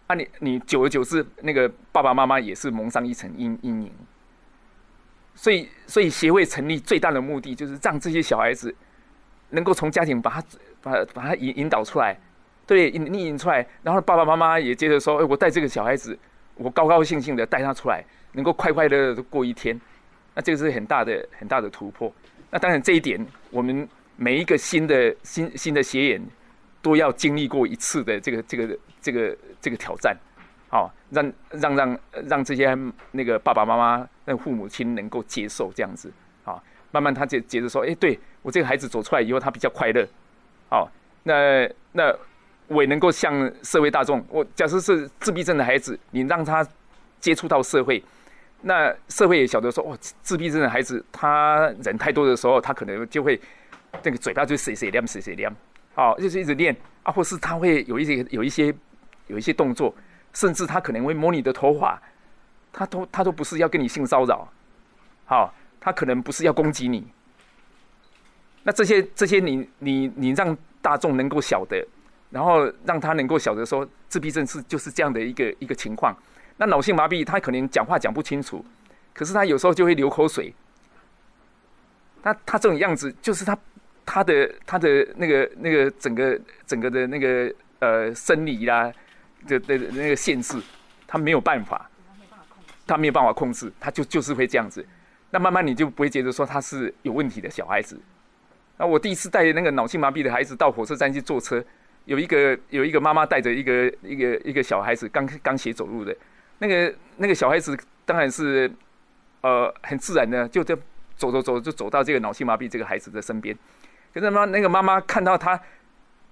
Speaker 2: 啊，你你久而久之，那个爸爸妈妈也是蒙上一层阴阴影。所以，所以协会成立最大的目的，就是让这些小孩子能够从家庭把他把把他引引导出来，对，引引出来，然后爸爸妈妈也接着说：“哎，我带这个小孩子，我高高兴兴的带他出来，能够快快乐乐的过一天。”那这个是很大的很大的突破。那当然，这一点我们。每一个新的新新的斜眼，都要经历过一次的这个这个这个这个挑战，好，让让让让这些那个爸爸妈妈、那父母亲能够接受这样子，好，慢慢他接接着说，哎，对我这个孩子走出来以后，他比较快乐，好，那那我也能够向社会大众，我假设是自闭症的孩子，你让他接触到社会，那社会也晓得说，哦，自闭症的孩子，他人太多的时候，他可能就会。那个嘴巴就谁谁练谁谁练，好，就是一直练啊，或是他会有一些有一些有一些动作，甚至他可能会摸你的头发，他都他都不是要跟你性骚扰，好，他可能不是要攻击你。那这些这些你你你让大众能够晓得，然后让他能够晓得说自闭症是就是这样的一个一个情况。那脑性麻痹，他可能讲话讲不清楚，可是他有时候就会流口水。那他这种样子，就是他他的他的那个那个整个整个的那个呃生理啦的的那个限制，他没有办法，他没有办法控制，他就就是会这样子。那慢慢你就不会觉得说他是有问题的小孩子。那我第一次带那个脑性麻痹的孩子到火车站去坐车，有一个有一个妈妈带着一个一个一个小孩子刚刚学走路的，那个那个小孩子当然是呃很自然的就这。走走走，就走到这个脑性麻痹这个孩子的身边。可是妈，那个妈妈看到他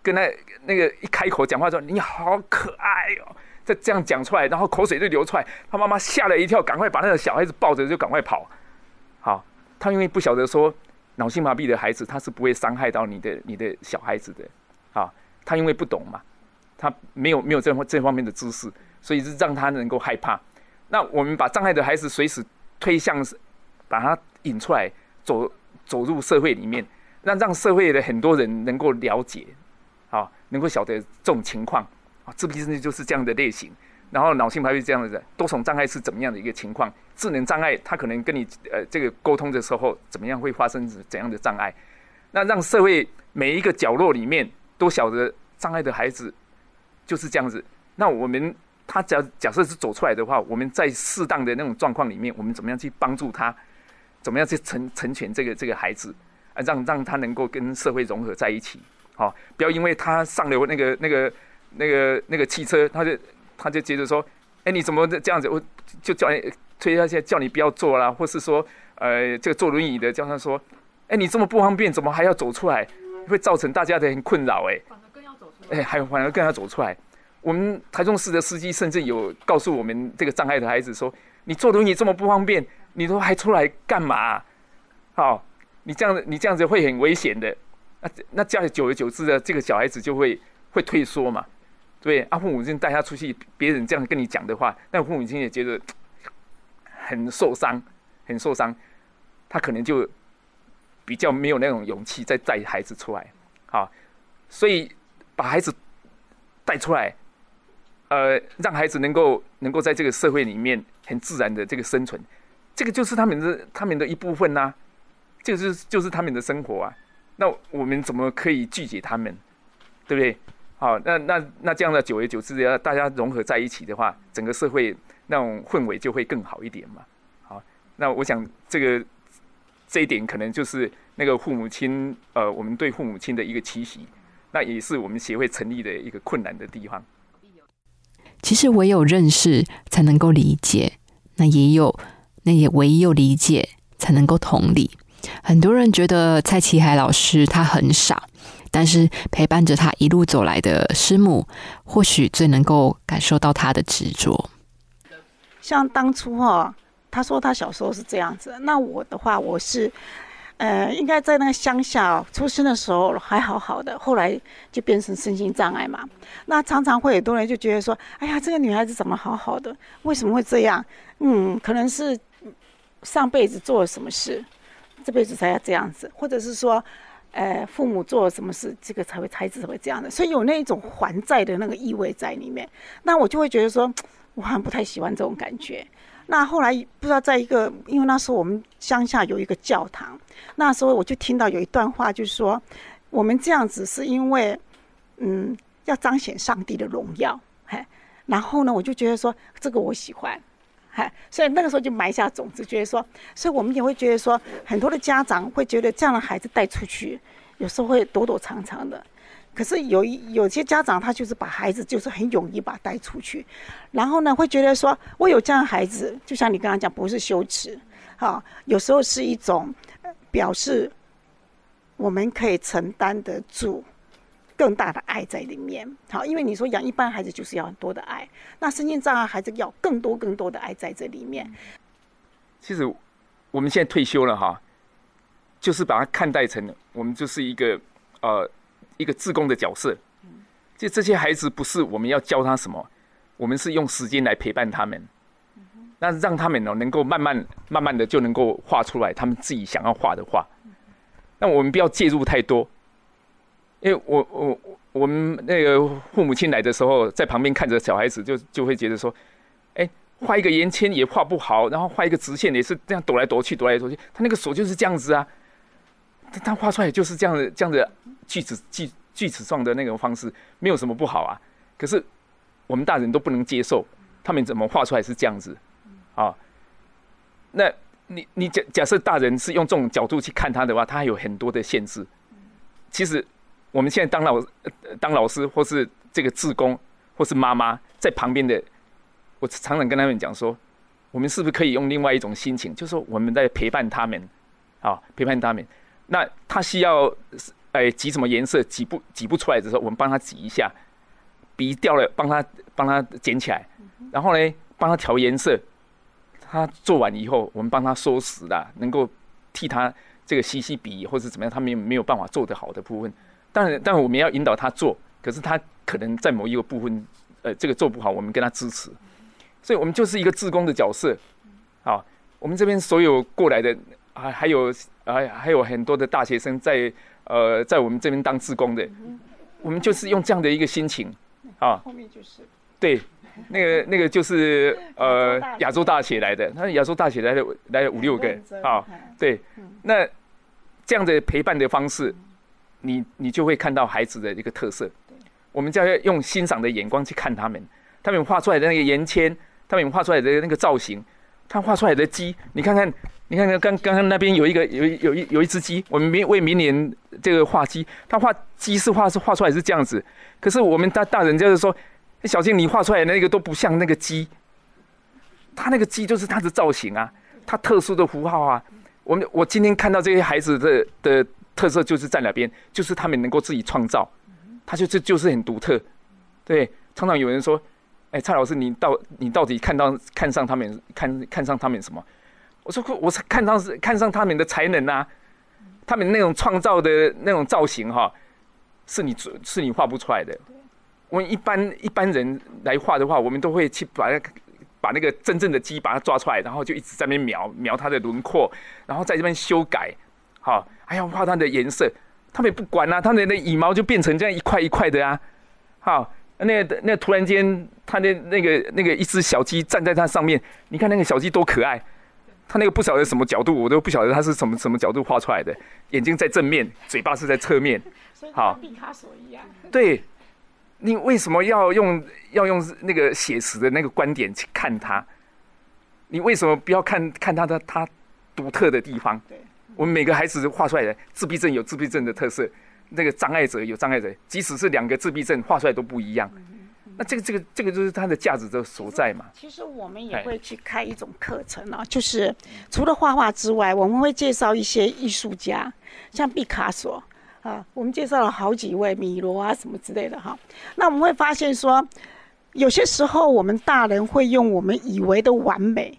Speaker 2: 跟他那个一开口讲话说：“你好可爱哦！”再这样讲出来，然后口水就流出来。他妈妈吓了一跳，赶快把那个小孩子抱着就赶快跑。好，他因为不晓得说脑性麻痹的孩子他是不会伤害到你的你的小孩子的。啊，他因为不懂嘛，他没有没有这方这方面的知识，所以是让他能够害怕。那我们把障碍的孩子随时推向，把他。引出来，走走入社会里面，让让社会的很多人能够了解，啊，能够晓得这种情况，啊，自闭症就是这样的类型。然后脑性麻痹这样的多重障碍是怎么样的一个情况？智能障碍，他可能跟你呃这个沟通的时候，怎么样会发生怎样的障碍？那让社会每一个角落里面都晓得障碍的孩子就是这样子。那我们他假假设是走出来的话，我们在适当的那种状况里面，我们怎么样去帮助他？怎么样去成成全这个这个孩子啊？让让他能够跟社会融合在一起，好，不要因为他上了那个那个那个那个汽车，他就他就接着说，哎，你怎么这样子？我就叫你推下去，叫你不要坐啦，或是说，呃，这个坐轮椅的叫他说，哎，你这么不方便，怎么还要走出来？会造成大家的很困扰，哎，
Speaker 4: 反而更要走出来，哎，
Speaker 2: 还反而更要走出来。我们台中市的司机甚至有告诉我们这个障碍的孩子说，你坐轮椅这么不方便。你都还出来干嘛？好，你这样子，你这样子会很危险的。那那这样久而久之的，这个小孩子就会会退缩嘛？对，啊，父母亲带他出去，别人这样跟你讲的话，那父母亲也觉得很受伤，很受伤。他可能就比较没有那种勇气再带孩子出来。好，所以把孩子带出来，呃，让孩子能够能够在这个社会里面很自然的这个生存。这个就是他们的他们的一部分呐，这个是就是他们的生活啊。那我们怎么可以拒绝他们，对不对？好，那那那这样的久而久之，要大家融合在一起的话，整个社会那种氛围就会更好一点嘛。好，那我想这个这一点可能就是那个父母亲呃，我们对父母亲的一个期许，那也是我们协会成立的一个困难的地方。
Speaker 1: 其实唯有认识才能够理解，那也有。那也唯有理解才能够同理。很多人觉得蔡奇海老师他很傻，但是陪伴着他一路走来的师母，或许最能够感受到他的执着。
Speaker 3: 像当初哈，他说他小时候是这样子，那我的话，我是呃，应该在那个乡下出生的时候还好好的，后来就变成身心障碍嘛。那常常会很多人就觉得说，哎呀，这个女孩子怎么好好的，为什么会这样？嗯，可能是。上辈子做了什么事，这辈子才要这样子，或者是说，呃，父母做了什么事，这个才会孩子才会这样的，所以有那一种还债的那个意味在里面。那我就会觉得说，我好像不太喜欢这种感觉。那后来不知道在一个，因为那时候我们乡下有一个教堂，那时候我就听到有一段话，就是说，我们这样子是因为，嗯，要彰显上帝的荣耀，嘿。然后呢，我就觉得说，这个我喜欢。嗨，所以那个时候就埋下种子，觉得说，所以我们也会觉得说，很多的家长会觉得这样的孩子带出去，有时候会躲躲藏藏的。可是有一有些家长，他就是把孩子就是很勇于把带出去，然后呢，会觉得说，我有这样的孩子，就像你刚刚讲，不是羞耻，哈，有时候是一种表示我们可以承担得住。更大的爱在里面，好，因为你说养一般孩子就是要很多的爱，那身心障碍孩子要更多更多的爱在这里面。
Speaker 2: 其实我们现在退休了哈，就是把它看待成我们就是一个呃一个自贡的角色。就这些孩子不是我们要教他什么，我们是用时间来陪伴他们。那让他们哦能够慢慢慢慢的就能够画出来他们自己想要画的画。那我们不要介入太多，因为我我我们那个父母亲来的时候，在旁边看着小孩子，就就会觉得说，哎，画一个圆圈也画不好，然后画一个直线也是这样抖来抖去，抖来抖去，他那个手就是这样子啊，他他画出来就是这样的这样的锯齿锯锯齿状的那种方式，没有什么不好啊。可是我们大人都不能接受，他们怎么画出来是这样子啊？那。你你假假设大人是用这种角度去看他的话，他还有很多的限制。其实我们现在当老当老师，或是这个志工，或是妈妈在旁边的，我常常跟他们讲说，我们是不是可以用另外一种心情，就是说我们在陪伴他们，啊，陪伴他们。那他需要哎挤什么颜色，挤不挤不出来的时候，我们帮他挤一下，笔掉了，帮他帮他捡起来，然后呢，帮他调颜色。他做完以后，我们帮他收拾啦，能够替他这个吸吸笔或者怎么样，他没没有办法做得好的部分。当然，当然我们要引导他做，可是他可能在某一个部分，呃，这个做不好，我们跟他支持。所以我们就是一个自工的角色。好，我们这边所有过来的，还还有还还有很多的大学生在呃在我们这边当自工的，我们就是用这样的一个心情啊。后面就是。对。那个那个就是呃亚洲大学。来的，他亚洲大学来了来了五六个啊，对，那这样的陪伴的方式，你你就会看到孩子的一个特色。我们就要用欣赏的眼光去看他们，他们画出来的那个圆圈，他们画出来的那个造型，他画出来的鸡，你看看，你看看刚刚刚那边有一个有有一有一只鸡，我们明为明年这个画鸡，他画鸡是画是画出来是这样子，可是我们大大人就是说。小静，你画出来那个都不像那个鸡，他那个鸡就是他的造型啊，他特殊的符号啊。我们我今天看到这些孩子的的特色就是在哪边，就是他们能够自己创造，他就这就是很独特。对，常常有人说：“哎，蔡老师，你到你到底看到看上他们看看上他们什么？”我说：“我是看上是看上他们的才能啊，他们那种创造的那种造型哈，是你是你画不出来的。”我们一般一般人来画的话，我们都会去把那把那个真正的鸡把它抓出来，然后就一直在那边描描它的轮廓，然后在这边修改，好，还要画它的颜色。他们也不管啊，他们的羽毛就变成这样一块一块的啊，好，那那突然间，他的那个那个一只小鸡站在它上面，你看那个小鸡多可爱，它那个不晓得什么角度，我都不晓得他是什么什么角度画出来的，眼睛在正面，嘴巴是在侧面，
Speaker 3: 好，毕卡索一样，
Speaker 2: 对。你为什么要用要用那个写实的那个观点去看他？你为什么不要看看他的他独特的地方？我们每个孩子画出来的自闭症有自闭症的特色，那个障碍者有障碍者，即使是两个自闭症画出来都不一样。那这个这个这个就是它的价值的所在嘛。
Speaker 3: 其实我们也会去开一种课程啊，就是除了画画之外，我们会介绍一些艺术家，像毕卡索。啊，我们介绍了好几位米罗啊什么之类的哈，那我们会发现说，有些时候我们大人会用我们以为的完美，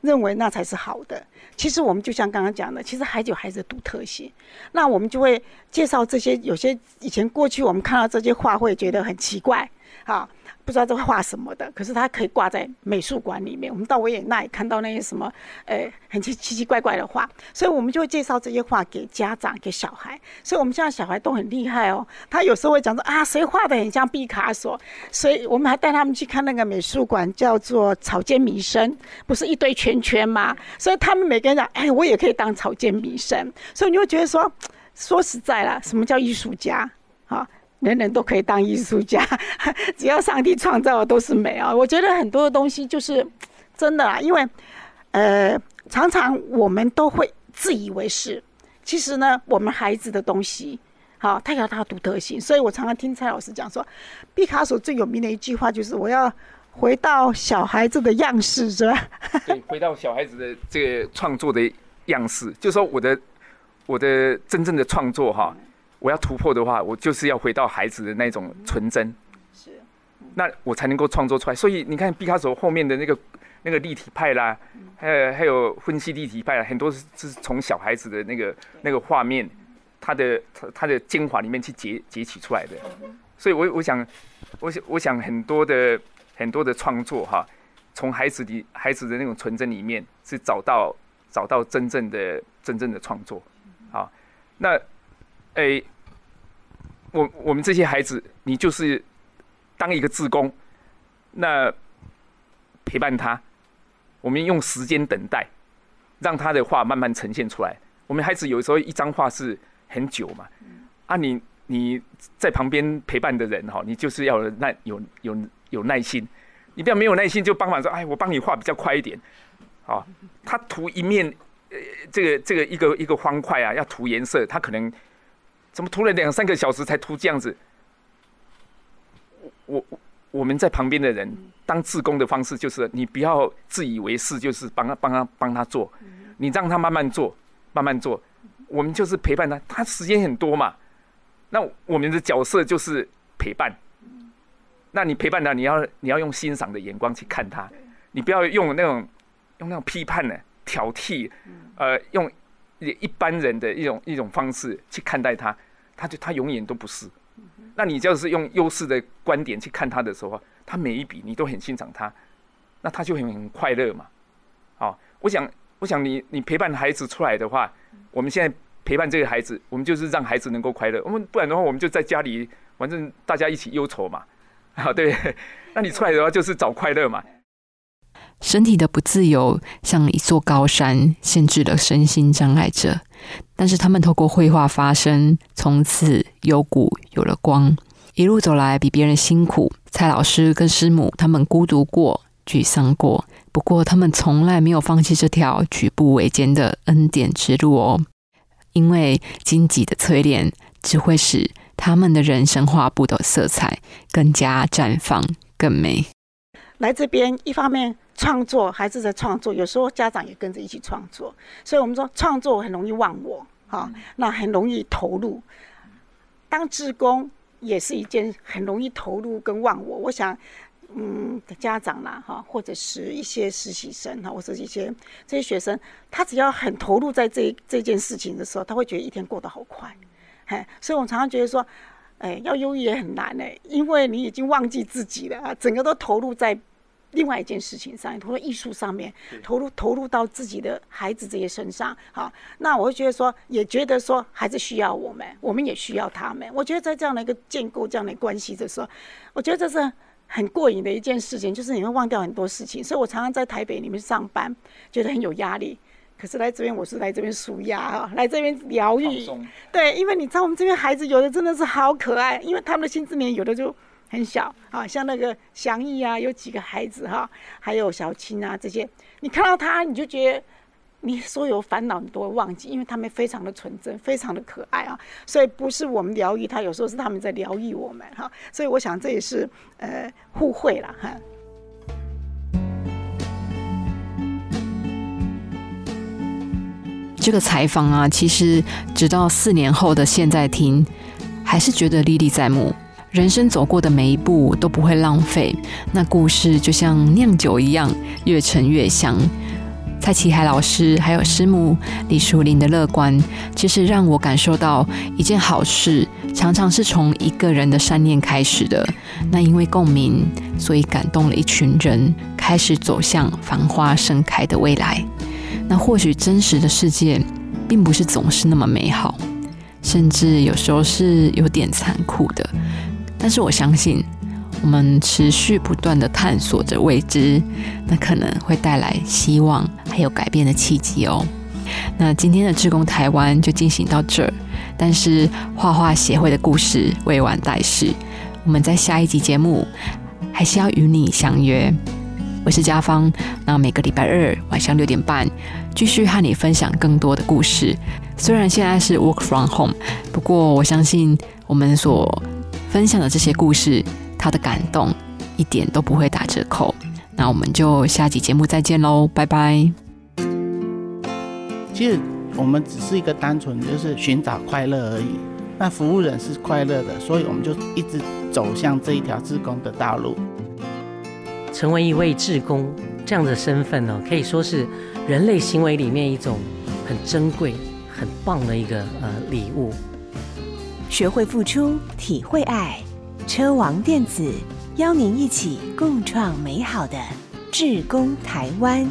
Speaker 3: 认为那才是好的。其实我们就像刚刚讲的，其实孩子有孩子的独特性。那我们就会介绍这些，有些以前过去我们看到这些画会觉得很奇怪，哈。不知道这画什么的，可是它可以挂在美术馆里面。我们到维也纳也看到那些什么，呃，很奇奇奇怪怪的画，所以我们就会介绍这些画给家长、给小孩。所以我们现在小孩都很厉害哦，他有时候会讲说啊，谁画的很像毕卡索？所以我们还带他们去看那个美术馆，叫做草间弥生，不是一堆圈圈吗？所以他们每个人讲，哎，我也可以当草间弥生。所以你会觉得说，说实在了，什么叫艺术家？啊？人人都可以当艺术家，只要上帝创造的都是美啊！我觉得很多的东西就是真的啦，因为呃，常常我们都会自以为是，其实呢，我们孩子的东西，好，他有他的独特性。所以我常常听蔡老师讲说，毕卡索最有名的一句话就是：“我要回到小孩子的样式，是吧？”
Speaker 2: 对，回到小孩子的这个创作的样式，就是说我的我的真正的创作哈。我要突破的话，我就是要回到孩子的那种纯真，是，那我才能够创作出来。所以你看毕卡索后面的那个那个立体派啦，还有还有分析立体派，很多是是从小孩子的那个那个画面，他的他他的精华里面去截截取出来的。所以我我想，我想我想很多的很多的创作哈，从孩子里孩子的那种纯真里面，是找到找到真正的真正的创作，啊，那，诶，我我们这些孩子，你就是当一个志工，那陪伴他，我们用时间等待，让他的画慢慢呈现出来。我们孩子有时候一张画是很久嘛，啊，你你在旁边陪伴的人哈，你就是要耐有有有耐心。你不要没有耐心就帮忙说，哎，我帮你画比较快一点，好，他涂一面，呃，这个这个一个一个方块啊，要涂颜色，他可能怎么涂了两三个小时才涂这样子？我我我们在旁边的人当自工的方式就是，你不要自以为是，就是帮他帮他帮他做，你让他慢慢做，慢慢做，我们就是陪伴他，他时间很多嘛，那我们的角色就是陪伴。那你陪伴他，你要你要用欣赏的眼光去看他，你不要用那种用那种批判的挑剔，呃，用一般人的一种一种方式去看待他，他就他永远都不是。那你就是用优势的观点去看他的时候，他每一笔你都很欣赏他，那他就很很快乐嘛。好，我想我想你你陪伴孩子出来的话，我们现在陪伴这个孩子，我们就是让孩子能够快乐。我们不然的话，我们就在家里，反正大家一起忧愁嘛。啊，对，那你出来的话就是找快乐嘛。
Speaker 1: 身体的不自由像一座高山，限制了身心障碍者。但是他们透过绘画发声，从此有谷有了光。一路走来比别人辛苦，蔡老师跟师母他们孤独过、沮丧过，不过他们从来没有放弃这条举步维艰的恩典之路哦。因为荆棘的淬炼，只会使。他们的人生画布的色彩更加绽放，更美。
Speaker 3: 来这边，一方面创作，孩子在创作，有时候家长也跟着一起创作。所以我们说，创作很容易忘我，哈，那很容易投入。当志工也是一件很容易投入跟忘我。我想，嗯，家长啦，哈，或者是一些实习生哈，或者一些这些学生，他只要很投入在这这件事情的时候，他会觉得一天过得好快。嘿，所以我常常觉得说，哎，要忧郁也很难哎，因为你已经忘记自己了，整个都投入在另外一件事情上，投入艺术上面，投入投入到自己的孩子这些身上。好，那我会觉得说，也觉得说，孩子需要我们，我们也需要他们。我觉得在这样的一个建构这样的关系的时候，我觉得这是很过瘾的一件事情，就是你会忘掉很多事情。所以我常常在台北里面上班，觉得很有压力。可是来这边，我是来这边舒压啊，来这边疗愈。对，因为你知道我们这边孩子有的真的是好可爱，因为他们的心智年有的就很小啊，像那个祥义啊，有几个孩子哈，还有小青啊这些，你看到他你就觉得你所有烦恼你都会忘记，因为他们非常的纯真，非常的可爱啊，所以不是我们疗愈他，有时候是他们在疗愈我们哈，所以我想这也是呃互惠了哈。
Speaker 1: 这个采访啊，其实直到四年后的现在听，还是觉得历历在目。人生走过的每一步都不会浪费，那故事就像酿酒一样，越陈越香。蔡启海老师还有师母李淑玲的乐观，其实让我感受到一件好事，常常是从一个人的善念开始的。那因为共鸣，所以感动了一群人，开始走向繁花盛开的未来。那或许真实的世界并不是总是那么美好，甚至有时候是有点残酷的。但是我相信，我们持续不断的探索着未知，那可能会带来希望还有改变的契机哦。那今天的志工台湾就进行到这儿，但是画画协会的故事未完待续，我们在下一集节目还是要与你相约。我是家芳，那每个礼拜二晚上六点半，继续和你分享更多的故事。虽然现在是 work from home，不过我相信我们所分享的这些故事，他的感动一点都不会打折扣。那我们就下集节目再见喽，拜拜。
Speaker 4: 其实我们只是一个单纯就是寻找快乐而已。那服务人是快乐的，所以我们就一直走向这一条志工的道路。
Speaker 5: 成为一位志工这样的身份呢，可以说是人类行为里面一种很珍贵、很棒的一个呃礼物。
Speaker 6: 学会付出，体会爱，车王电子邀您一起共创美好的智工台湾。